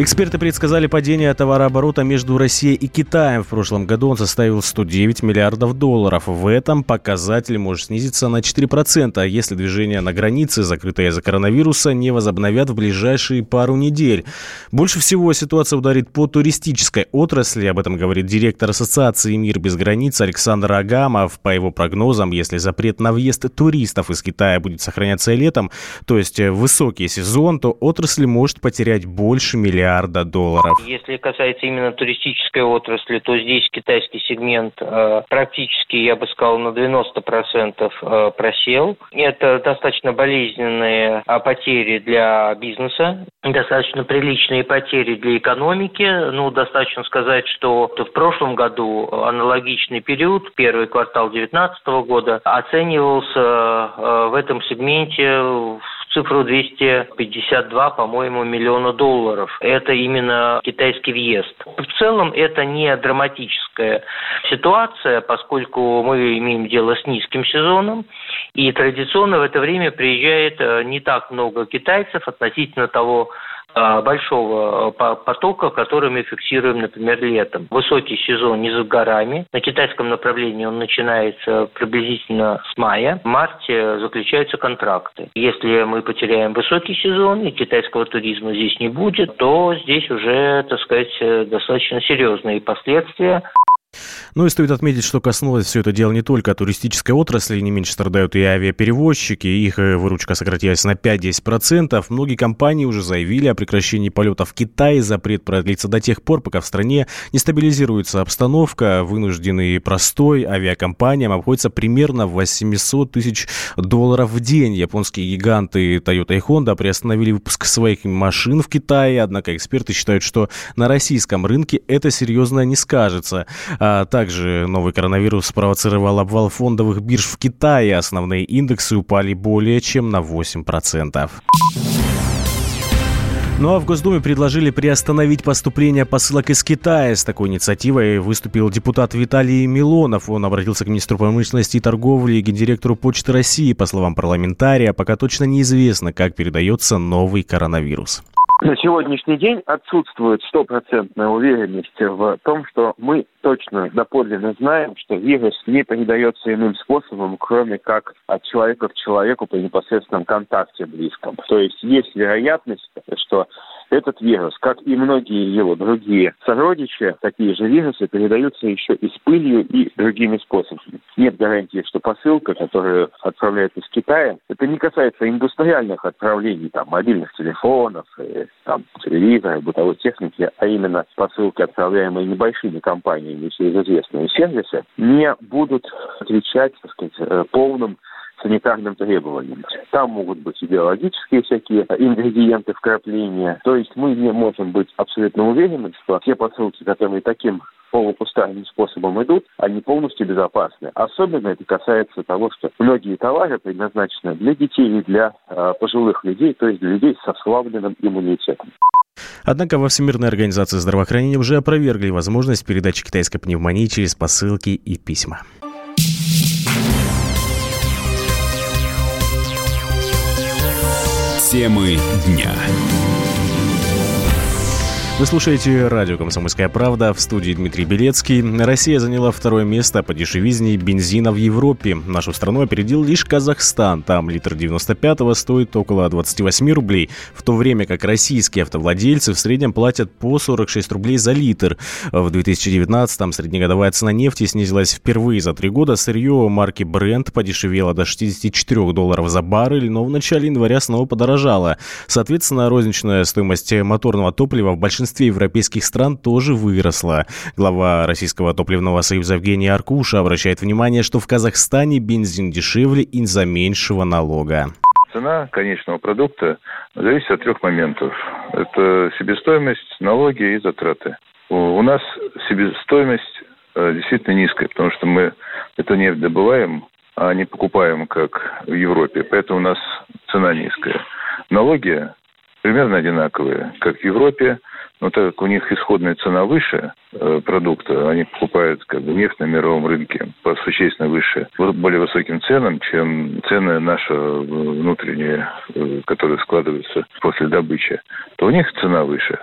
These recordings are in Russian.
Эксперты предсказали падение товарооборота между Россией и Китаем. В прошлом году он составил 109 миллиардов долларов. В этом показатель может снизиться на 4%, если движение на границе, закрытое из-за коронавируса, не возобновят в ближайшие пару недель. Больше всего ситуация ударит по туристической отрасли. Об этом говорит директор Ассоциации «Мир без границ» Александр Агамов. По его прогнозам, если запрет на въезд туристов из Китая будет сохраняться летом, то есть высокий сезон, то отрасль может потерять больше миллиарда миллиарда долларов. Если касается именно туристической отрасли, то здесь китайский сегмент э, практически, я бы сказал, на 90% э, просел. Это достаточно болезненные э, потери для бизнеса, достаточно приличные потери для экономики. Ну, достаточно сказать, что в прошлом году аналогичный период, первый квартал 2019 года, оценивался в этом сегменте в цифру 252, по-моему, миллиона долларов. Это именно китайский въезд. В целом это не драматическая ситуация, поскольку мы имеем дело с низким сезоном, и традиционно в это время приезжает э, не так много китайцев относительно того большого а, потока, который мы фиксируем, например, летом. Высокий сезон не за горами. На китайском направлении он начинается приблизительно с мая. В марте заключаются контракты. Если мы потеряем высокий сезон и китайского туризма здесь не будет, то здесь уже, так сказать, достаточно серьезные последствия. Ну и стоит отметить, что коснулось все это дело не только туристической отрасли, не меньше страдают и авиаперевозчики, их э, выручка сократилась на 5-10%. Многие компании уже заявили о прекращении полетов в Китай, запрет продлится до тех пор, пока в стране не стабилизируется обстановка, вынужденный простой авиакомпаниям обходится примерно в 800 тысяч долларов в день. Японские гиганты Toyota и Honda приостановили выпуск своих машин в Китае, однако эксперты считают, что на российском рынке это серьезно не скажется. А также новый коронавирус спровоцировал обвал фондовых бирж в Китае. Основные индексы упали более чем на 8%. Ну а в Госдуме предложили приостановить поступление посылок из Китая. С такой инициативой выступил депутат Виталий Милонов. Он обратился к министру промышленности и торговли и гендиректору Почты России. По словам парламентария, пока точно неизвестно, как передается новый коронавирус. На сегодняшний день отсутствует стопроцентная уверенность в том, что мы точно доподлинно знаем, что вирус не передается иным способом, кроме как от человека к человеку при непосредственном контакте близком. То есть есть вероятность, что этот вирус, как и многие его другие сородичи, такие же вирусы передаются еще и с пылью и другими способами. Нет гарантии, что посылка, которая отправляется из Китая, это не касается индустриальных отправлений, там, мобильных телефонов, и, там, телевизора, бытовой техники, а именно посылки, отправляемые небольшими компаниями через известные сервисы, не будут отвечать, так сказать, э, полным санитарным требованиям. Там могут быть и биологические всякие ингредиенты вкрапления. То есть мы не можем быть абсолютно уверены, что те посылки, которые таким полупустарным способом идут, они полностью безопасны. Особенно это касается того, что многие товары предназначены для детей и для э, пожилых людей, то есть для людей со ослабленным иммунитетом. Однако во Всемирной организации здравоохранения уже опровергли возможность передачи китайской пневмонии через посылки и письма. Темы дня. Вы слушаете радио «Комсомольская правда» в студии Дмитрий Белецкий. Россия заняла второе место по дешевизне бензина в Европе. Нашу страну опередил лишь Казахстан. Там литр 95-го стоит около 28 рублей, в то время как российские автовладельцы в среднем платят по 46 рублей за литр. В 2019-м среднегодовая цена нефти снизилась впервые за три года. Сырье марки Brent подешевело до 64 долларов за баррель, но в начале января снова подорожало. Соответственно, розничная стоимость моторного топлива в большинстве большинстве европейских стран тоже выросла. Глава Российского топливного союза Евгений Аркуша обращает внимание, что в Казахстане бензин дешевле из-за меньшего налога. Цена конечного продукта зависит от трех моментов. Это себестоимость, налоги и затраты. У нас себестоимость э, действительно низкая, потому что мы эту нефть добываем, а не покупаем, как в Европе. Поэтому у нас цена низкая. Налоги примерно одинаковые, как в Европе. Но так как у них исходная цена выше э, продукта, они покупают как бы нефть на мировом рынке по существенно выше, более высоким ценам, чем цены наши э, внутренние, э, которые складываются после добычи, то у них цена выше.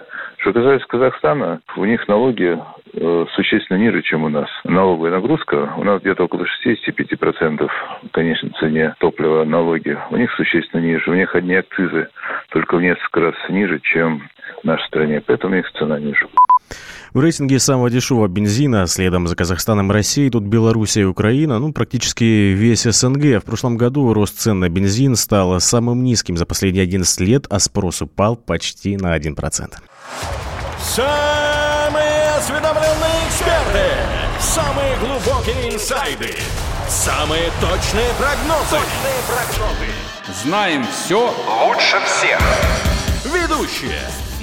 Что касается Казахстана, у них налоги э, существенно ниже, чем у нас. Налоговая нагрузка у нас где-то около 65% в конечной цене топлива налоги. У них существенно ниже. У них одни акцизы только в несколько раз ниже, чем в нашей стране. Поэтому у них цена ниже. В рейтинге самого дешевого бензина, следом за Казахстаном и Россией, тут Белоруссия и Украина, ну, практически весь СНГ. В прошлом году рост цен на бензин стал самым низким за последние 11 лет, а спрос упал почти на 1%. Самые осведомленные эксперты, самые глубокие инсайды, самые точные прогнозы. Точные прогнозы. Знаем все лучше всех. Ведущие